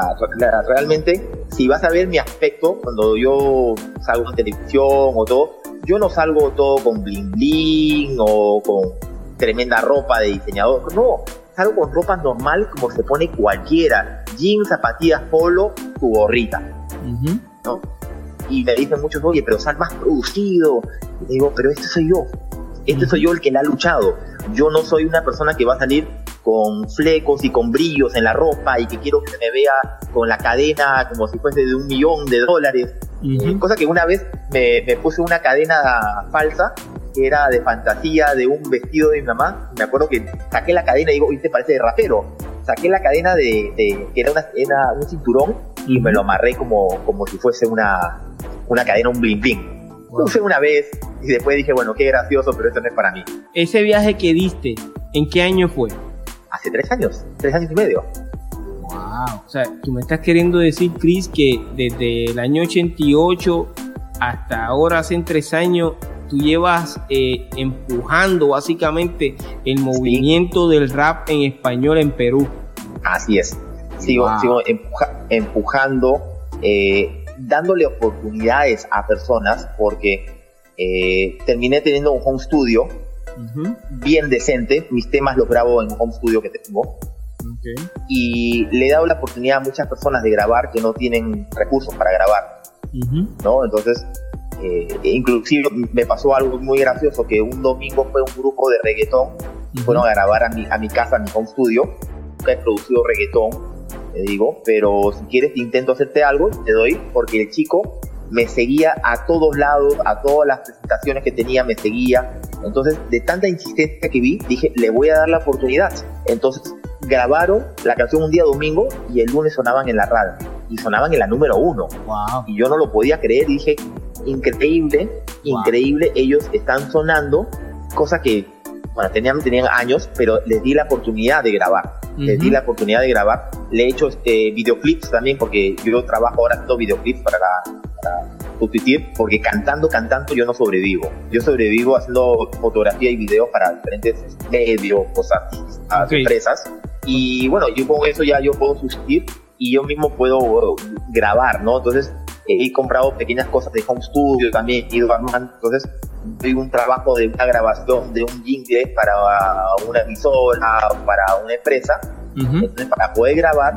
realmente, si vas a ver mi aspecto, cuando yo salgo en televisión o todo, yo no salgo todo con bling bling o con tremenda ropa de diseñador. No, salgo con ropa normal como se pone cualquiera. Jeans, zapatillas, polo, tu gorrita. ¿no? Y me dicen muchos, oye, pero sal más producido. Y digo, pero este soy yo. Este soy yo el que la ha luchado. Yo no soy una persona que va a salir con flecos y con brillos en la ropa y que quiero que se me vea con la cadena como si fuese de un millón de dólares. Eh, cosa que una vez me, me, puse una cadena falsa que era de fantasía de un vestido de mi mamá. Me acuerdo que saqué la cadena y digo, te parece de rapero. Saqué la cadena de, de que era, una, era un cinturón y me lo amarré como, como si fuese una, una cadena, un bling bling. Lo usé una vez y después dije, bueno, qué gracioso, pero esto no es para mí. Ese viaje que diste, ¿en qué año fue? Hace tres años, tres años y medio. Wow. O sea, tú me estás queriendo decir, Chris, que desde el año 88 hasta ahora, hace tres años, tú llevas eh, empujando básicamente el movimiento del rap en español en Perú. Así es. Sigo, sigo empujando, eh, dándole oportunidades a personas porque eh, terminé teniendo un home studio bien decente. Mis temas los grabo en un home studio que tengo. Y le he dado la oportunidad a muchas personas de grabar que no tienen recursos para grabar. ¿no? Entonces, eh, inclusive me pasó algo muy gracioso, que un domingo fue un grupo de reggaetón, fueron a grabar a mi, a mi casa, a mi home studio. Nunca he producido reggaetón, te digo, pero si quieres intento hacerte algo, te doy, porque el chico me seguía a todos lados, a todas las presentaciones que tenía, me seguía. Entonces, de tanta insistencia que vi, dije, le voy a dar la oportunidad. Entonces, grabaron la canción un día domingo y el lunes sonaban en la radio. Y sonaban en la número uno. Y yo no lo podía creer. Dije, increíble, increíble. Ellos están sonando, cosa que, bueno, tenían, tenían años, pero les di la oportunidad de grabar. Les di la oportunidad de grabar. Le he hecho este, videoclips también, porque yo trabajo ahora haciendo videoclips para, para sustituir, porque cantando, cantando yo no sobrevivo. Yo sobrevivo haciendo fotografía y video para diferentes medios, cosas, empresas. Y bueno, yo con eso ya yo puedo sustituir y yo mismo puedo grabar, ¿no? Entonces he comprado pequeñas cosas de home studio también, he ido armando, entonces doy un trabajo de una grabación de un jingle para una emisora, para una empresa, entonces para poder grabar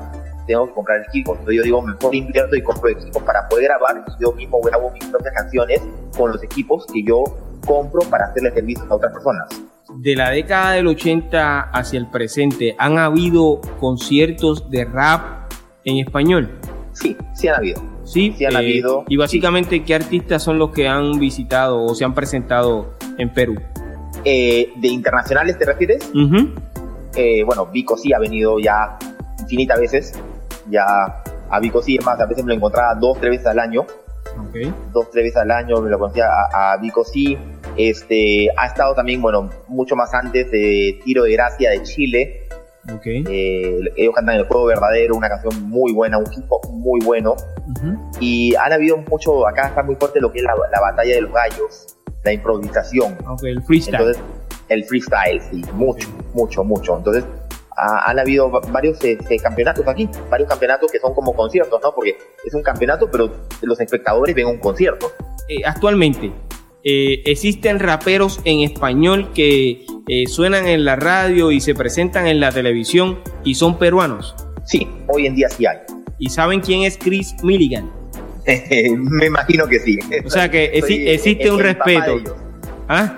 tengo que comprar equipo, entonces yo digo mejor invierto y compro equipos para poder grabar yo mismo grabo mis propias canciones con los equipos que yo compro para hacerle servicios a otras personas. De la década del 80 hacia el presente, ¿han habido conciertos de rap en español? Sí, sí han habido. Sí, sí han eh, habido. Y básicamente, ¿qué artistas son los que han visitado o se han presentado en Perú? Eh, ¿De internacionales te refieres? Eh, bueno, Vico sí ha venido ya infinitas veces. Ya a Vico sí, es más, a veces me lo encontraba dos, tres veces al año. Okay. Dos, tres veces al año me lo conocía a, a Vico sí. Este, ha estado también, bueno, mucho más antes de Tiro de Gracia de Chile. Okay. Eh, ellos cantan El Juego Verdadero, una canción muy buena, un equipo muy bueno. Y han habido mucho, acá está muy fuerte lo que es la, batalla de los gallos, la improvisación. Okay, el freestyle. Entonces, el freestyle, sí, mucho, mucho, mucho. Entonces, han habido varios este, campeonatos aquí, varios campeonatos que son como conciertos, ¿no? Porque es un campeonato, pero los espectadores ven un concierto. Eh, actualmente, eh, existen raperos en español que eh, suenan en la radio y se presentan en la televisión y son peruanos. Sí, hoy en día sí hay. ¿Y saben quién es Chris Milligan? <laughs> Me imagino que sí. O sea que existe un respeto. ¿Ah?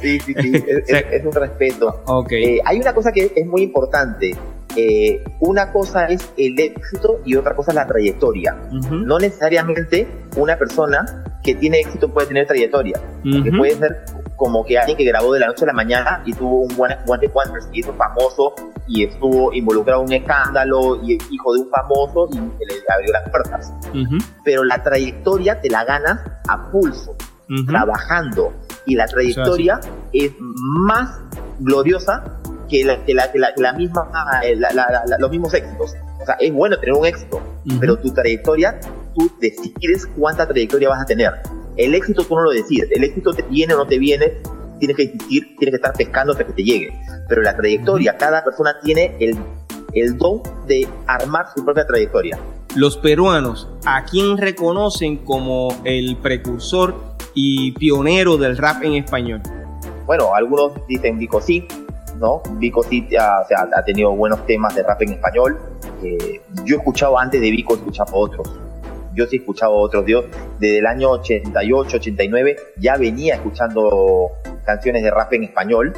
Sí, sí, sí, <laughs> es, un respeto. Okay. Eh, hay una cosa que es muy importante. Eh, una cosa es el éxito y otra cosa es la trayectoria. No necesariamente una persona que tiene éxito puede tener trayectoria. Que puede ser como que alguien que grabó de la noche a la mañana y tuvo un buen One Wonders y hizo famoso y estuvo involucrado en un escándalo y hijo de un famoso y le abrió las puertas. Pero la trayectoria te la ganas a pulso, trabajando. Y la trayectoria es más gloriosa que la, que la, que la, misma, eh, los mismos éxitos. O sea, es bueno tener un éxito, pero tu trayectoria, tú decides cuánta trayectoria vas a tener. El éxito tú no lo decides, el éxito te viene o no te viene, tienes que existir, tienes que estar pescando hasta que te llegue. Pero la trayectoria, cada persona tiene el, el don de armar su propia trayectoria. Los peruanos, ¿a quién reconocen como el precursor y pionero del rap en español? Bueno, algunos dicen Vico sí, ¿no? Vico sí ha, ha tenido buenos temas de rap en español. Eh, yo he escuchado antes de Vico, he escuchado otros yo sí he escuchado otros, Dios, desde el año 88, 89 ya venía escuchando canciones de rap en español,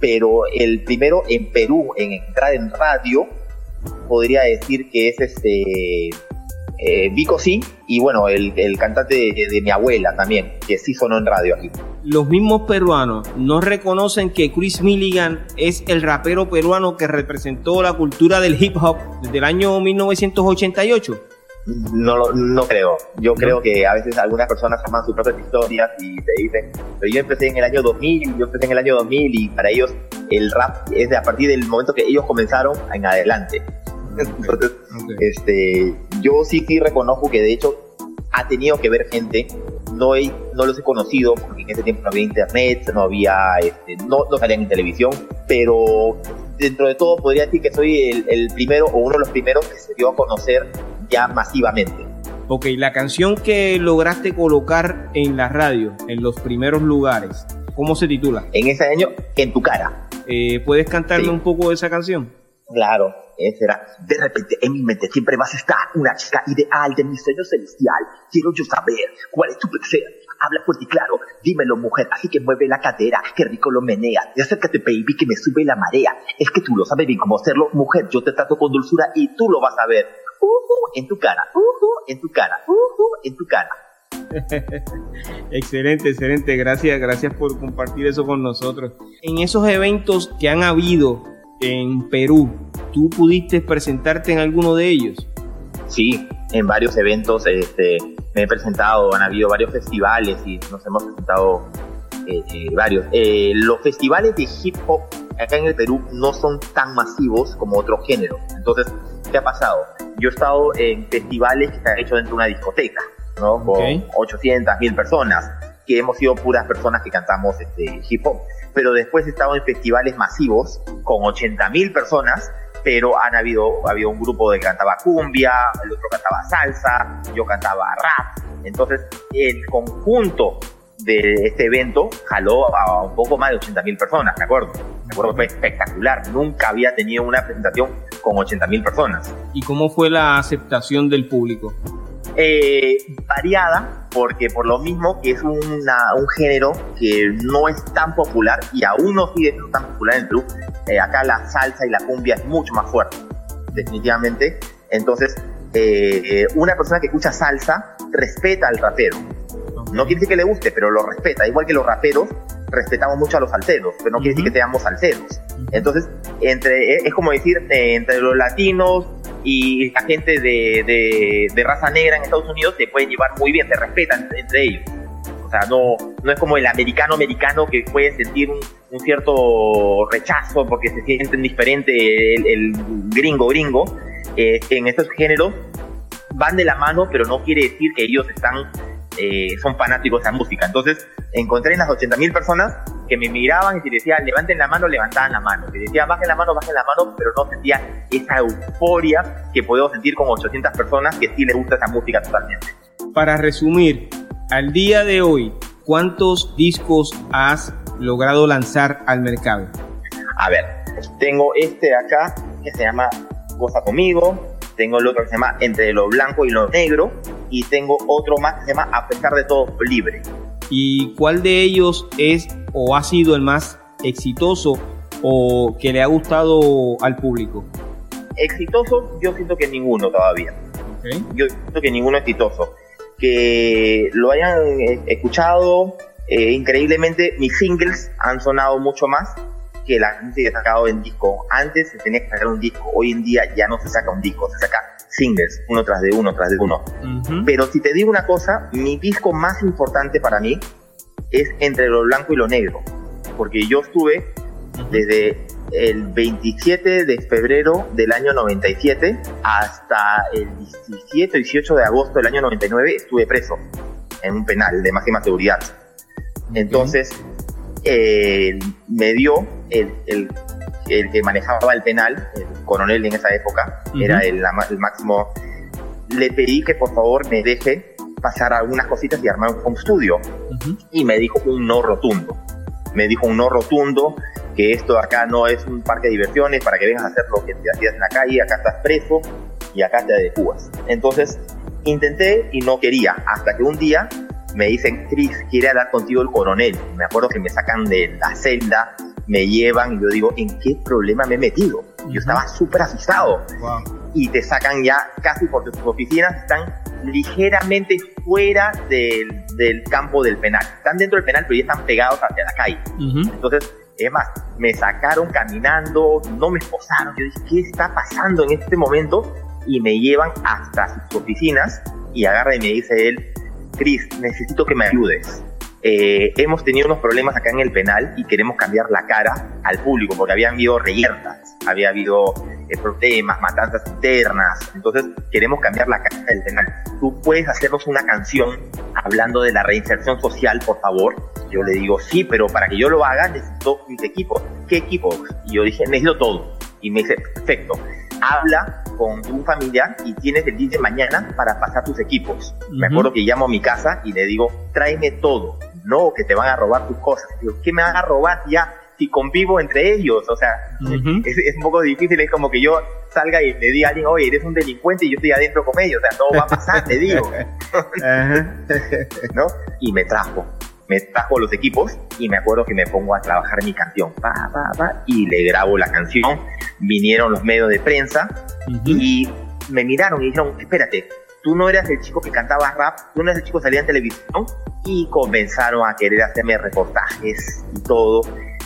pero el primero en Perú en entrar en radio, podría decir que es este eh, Vico sí, y bueno, el, cantante de, mi abuela también, que sí sonó en radio aquí. Los mismos peruanos no reconocen que Chris Milligan es el rapero peruano que representó la cultura del hip hop desde el año 1988. No, no creo. Yo creo que a veces algunas personas aman sus propias historias y te dicen, pero yo empecé en el año 2000, yo empecé en el año 2000 y para ellos el rap es de a partir del momento que ellos comenzaron en adelante. Entonces, este, yo sí, sí reconozco que de hecho ha tenido que ver gente. No, he, no los he conocido porque en ese tiempo no había internet, no había, este, no, no salían en televisión, pero dentro de todo podría decir que soy el, el, primero o uno de los primeros que se dio a conocer ya masivamente. Ok, la canción que lograste colocar en la radio, en los primeros lugares, ¿cómo se titula? En ese año, En tu cara. Eh, ¿Puedes cantarme un poco de esa canción? Claro, ese era. De repente en mi mente siempre vas a estar una chica ideal de mi sueño celestial. Quiero yo saber cuál es tu placer. Habla fuerte y claro, dímelo mujer, así que mueve la cadera, qué rico lo menea. Y acércate baby que me sube la marea. Es que tú lo sabes bien cómo hacerlo, mujer, yo te trato con dulzura y tú lo vas a ver. Uh, uh en tu cara, uh, en tu cara, uh en tu cara. <laughs> excelente, excelente. Gracias, gracias por compartir eso con nosotros. En esos eventos que han habido en Perú, ¿tú pudiste presentarte en alguno de ellos? Sí, en varios eventos este, me he presentado, han habido varios festivales y nos hemos presentado eh, eh, varios. Eh, los festivales de hip hop acá en el Perú no son tan masivos como otros géneros. Entonces, ¿qué ha pasado? Yo he estado en festivales que se han hecho dentro de una discoteca, ¿no? Con 800, 1000 personas, que hemos sido puras personas que cantamos este, hip hop pero después he estado en festivales masivos con 80.000 personas, pero han habido, habido un grupo que cantaba cumbia, el otro cantaba salsa, yo cantaba rap. Entonces, el conjunto de este evento jaló a un poco más de 80.000 personas, ¿de acuerdo? Me acuerdo fue espectacular. Nunca había tenido una presentación con 80.000 personas. ¿Y cómo fue la aceptación del público? Eh, variada, porque por lo mismo que es un género que no es tan popular y aún no sigue siendo tan popular en el Perú, eh, acá la salsa y la cumbia es mucho más fuerte, definitivamente. Entonces, eh, una persona que escucha salsa respeta al rapero. No quiere decir que le guste, pero lo respeta. Igual que los raperos respetamos mucho a los salseros, pero no quiere decir que seamos salseros. Entonces, entre, es como decir, entre los latinos, y la gente de, de, raza negra en Estados Unidos se pueden llevar muy bien, se respetan entre ellos. O sea, no, no es como el americano americano que puede sentir un, cierto rechazo porque se sienten diferente el, gringo gringo. Eh, en estos géneros van de la mano, pero no quiere decir que ellos están eh, son fanáticos de la música. Entonces encontré en las 80.000 personas que me miraban y si decía levanten la mano, levantaban la mano. Si decía bajen la mano, bajen la mano, pero no sentía esa euforia que puedo sentir con 800 personas que sí les gusta esa música totalmente. Para resumir, al día de hoy, ¿cuántos discos has logrado lanzar al mercado? A ver, tengo este de acá que se llama Goza conmigo, tengo el otro que se llama Entre lo blanco y lo negro, y tengo otro más que se llama A pesar de todo libre. ¿Y cuál de ellos es o ha sido el más exitoso o que le ha gustado al público? Exitoso, yo siento que ninguno todavía. Yo siento que ninguno exitoso. Que lo hayan eh, escuchado, eh, increíblemente mis singles han sonado mucho más que la gente que sacado en disco. Antes se tenía que sacar un disco, hoy en día ya no se saca un disco, se saca singles, uno tras de uno, tras de uno. Pero si te digo una cosa, mi disco más importante para mí es entre lo blanco y lo negro, porque yo estuve desde el 27 de febrero del año 97 hasta el 17 o 18 de agosto del año 99 estuve preso en un penal de máxima seguridad. Entonces, eh, me dio el, el, que manejaba el penal, el coronel en esa época, era el, máximo, le pedí que por favor me deje pasar algunas cositas y armar un home studio. Y me dijo un no rotundo. Me dijo un no rotundo, que esto acá no es un parque de diversiones para que vengas a hacer lo que te hacías en la calle, acá estás preso y acá te adecuas. Entonces intenté y no quería, hasta que un día me dicen, Chris, quiere hablar contigo el coronel. Me acuerdo que me sacan de la celda, me llevan y yo digo, ¿en qué problema me he metido? Yo estaba súper asustado. Y te sacan ya casi porque tus oficinas están ligeramente fuera del, del, campo del penal. Están dentro del penal, pero ya están pegados hacia la calle. Entonces, es más, me sacaron caminando, no me esposaron. Yo dije, ¿qué está pasando en este momento? Y me llevan hasta sus oficinas y agarra y me dice él, Cris, necesito que me ayudes. Eh, hemos tenido unos problemas acá en el penal y queremos cambiar la cara al público porque había habido reyertas, había habido eh, problemas, matanzas internas, entonces queremos cambiar la cara del penal. ¿Tú puedes hacernos una canción hablando de la reinserción social, por favor? Yo le digo, sí, pero para que yo lo haga necesito mis equipos. ¿Qué equipos? Y yo dije, necesito todo. Y me dice, perfecto, habla con un familiar y tienes el día de mañana para pasar tus equipos. Me acuerdo que llamo a mi casa y le digo, tráeme todo, no que te van a robar tus cosas. Digo, ¿qué me van a robar ya? Si convivo entre ellos, o sea, es, un poco difícil, es como que yo salga y le diga a alguien, oye, eres un delincuente y yo estoy adentro con ellos, o sea, no va a pasar, te digo. <laughs> ¿No? Y me trajo me trajo los equipos y me acuerdo que me pongo a trabajar mi canción. Pa, pa, pa, y le grabo la canción. Vinieron los medios de prensa y me miraron y dijeron, espérate, tú no eras el chico que cantaba rap, tú no eras el chico que salía en televisión. Y comenzaron a querer hacerme reportajes y todo.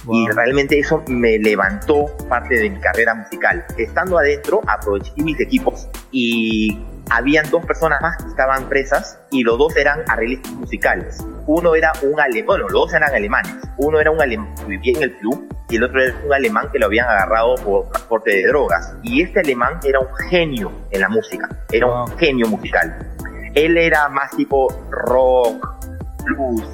Y realmente eso me levantó parte de mi carrera musical. Estando adentro, aproveché mis equipos y habían dos personas más que estaban presas y los dos eran arreglistas musicales. Uno era un alemán, bueno, los dos eran alemanes. Uno era un alemán que vivía en el club y el otro era un alemán que lo habían agarrado por transporte de drogas. Y este alemán era un genio en la música, era un genio musical. Él era más tipo rock, blues,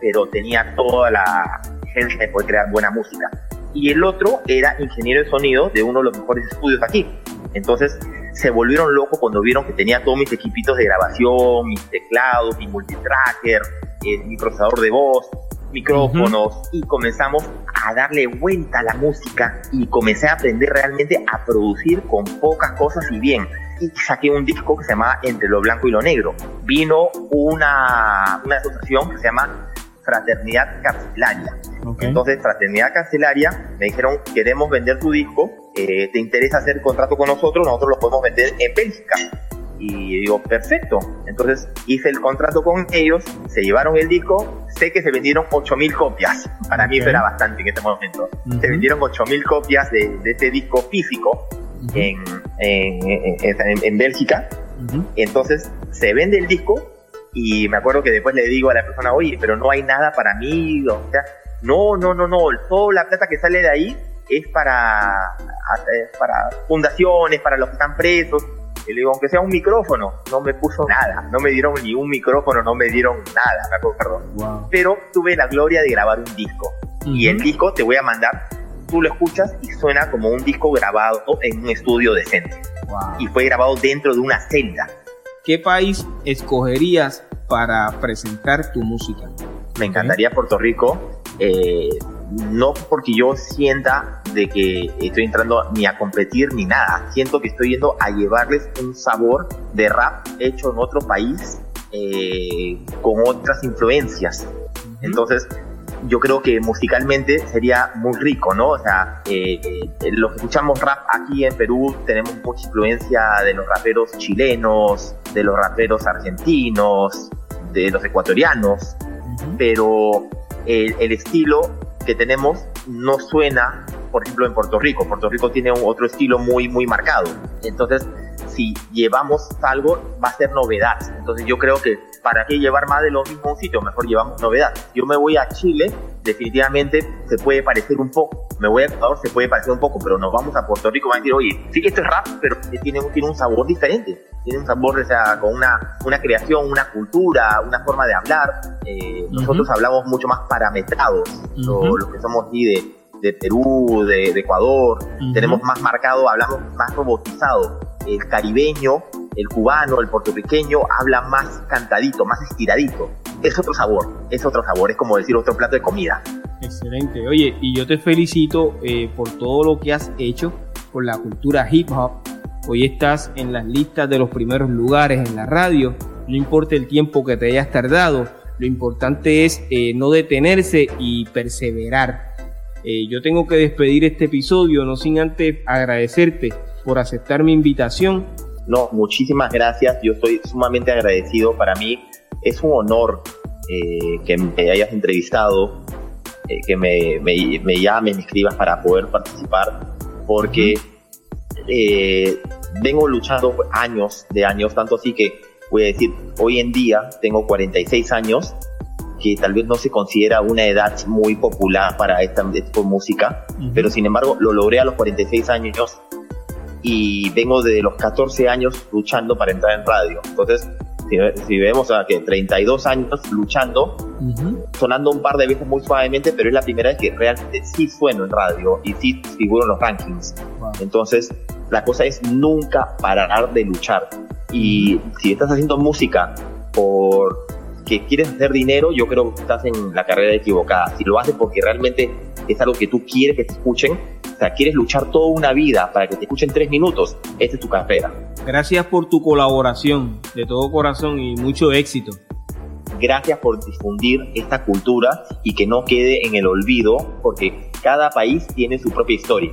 pero tenía toda la gente de poder crear buena música. Y el otro era ingeniero de sonido de uno de los mejores estudios aquí. Entonces, se volvieron locos cuando vieron que tenía todos mis equipitos de grabación, mis teclados, mi multitracker, eh, mi procesador de voz, micrófonos y comenzamos a darle vuelta a la música y comencé a aprender realmente a producir con pocas cosas y bien. Y saqué un disco que se llama Entre lo Blanco y lo Negro. Vino una, una asociación que se llama Fraternidad Carcelaria. Entonces, Fraternidad Carcelaria me dijeron, queremos vender tu disco, eh, ¿te interesa hacer contrato con nosotros? Nosotros lo podemos vender en Bélgica. Y digo, perfecto. Entonces hice el contrato con ellos, se llevaron el disco, sé que se vendieron 8.000 copias. Para mí eso era bastante en ese momento. Se vendieron 8.000 copias de, de, este disco físico en, en, en, en, Bélgica. Entonces se vende el disco y me acuerdo que después le digo a la persona, oye, pero no hay nada para mí, o sea, no, no, no, no, toda la plata que sale de ahí es para, para fundaciones, para los que están presos. Y le digo, aunque sea un micrófono, no me puso nada, no me dieron ni un micrófono, no me dieron nada, me acuerdo, perdón. Pero tuve la gloria de grabar un disco. Y el disco te voy a mandar, tú lo escuchas y suena como un disco grabado en un estudio decente. Y fue grabado dentro de una celda. ¿Qué país escogerías para presentar tu música? Me encantaría Puerto Rico, eh, no porque yo sienta de que estoy entrando ni a competir ni nada, siento que estoy yendo a llevarles un sabor de rap hecho en otro país eh, con otras influencias. Entonces, yo creo que musicalmente sería muy rico, ¿no? O sea, eh, eh, los que escuchamos rap aquí en Perú tenemos mucha influencia de los raperos chilenos, de los raperos argentinos, de los ecuatorianos, pero el, el, estilo que tenemos no suena, por ejemplo, en Puerto Rico. Puerto Rico tiene un, otro estilo muy, muy marcado. Entonces, si llevamos algo, va a ser novedad. Entonces, yo creo que ¿para qué llevar más de lo mismo a un sitio? Mejor llevamos novedad. Yo me voy a Chile, definitivamente se puede parecer un poco. Me voy a Ecuador, se puede parecer un poco, pero nos vamos a Puerto Rico, van a decir, oye, sí que esto es rap, pero tiene, tiene un sabor diferente. Tiene un sabor, o sea, con una, una creación, una cultura, una forma de hablar. Eh, nosotros hablamos mucho más parametrados, los que somos aquí de, de Perú, de, de Ecuador, tenemos más marcado, hablamos más robotizado. El caribeño el cubano, el puertorriqueño habla más cantadito, más estiradito. Es otro sabor, es otro sabor, es como decir otro plato de comida. Excelente, oye, y yo te felicito eh, por todo lo que has hecho por la cultura hip hop. Hoy estás en las listas de los primeros lugares en la radio, no importa el tiempo que te hayas tardado, Lo importante es eh, no detenerse y perseverar. Eh, yo tengo que despedir este episodio, no sin antes agradecerte por aceptar mi invitación. No, muchísimas gracias. Yo estoy sumamente agradecido. Para mí es un honor eh, que me hayas entrevistado, que me, me, me, llames, me escribas para poder participar, porque vengo luchando años de años, tanto así que voy a decir, hoy en día tengo 46 años, que tal vez no se considera una edad muy popular para esta, de música, pero sin embargo lo logré a los 46 años y vengo de los 14 años luchando para entrar en radio. Entonces, si, vemos a que 32 años luchando, sonando un par de veces muy suavemente, pero es la primera vez que realmente sí sueno en radio y sí figuro en los rankings. Entonces, la cosa es nunca parar de luchar. Y si estás haciendo música por que quieres hacer dinero, yo creo que estás en la carrera equivocada. Si lo haces porque realmente es algo que tú quieres que te escuchen, o sea, quieres luchar toda una vida para que te escuchen tres minutos, esta es tu carrera. Gracias por tu colaboración, de todo corazón y mucho éxito. Gracias por difundir esta cultura y que no quede en el olvido, porque cada país tiene su propia historia.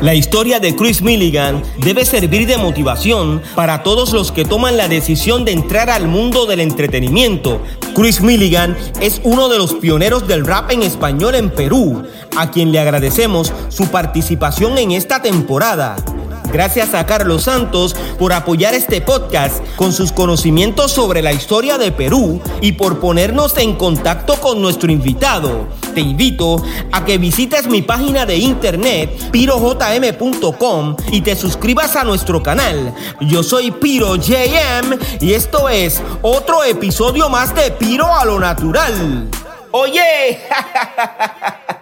La historia de Chris Milligan debe servir de motivación para todos los que toman la decisión de entrar al mundo del entretenimiento. Chris Milligan es uno de los pioneros del rap en español en Perú, a quien le agradecemos su participación en esta temporada. Gracias a Carlos Santos por apoyar este podcast con sus conocimientos sobre la historia de Perú y por ponernos en contacto con nuestro invitado. Te invito a que visites mi página de internet pirojm.com y te suscribas a nuestro canal. Yo soy Piro JM y esto es otro episodio más de Piro a lo natural. Oye, <laughs>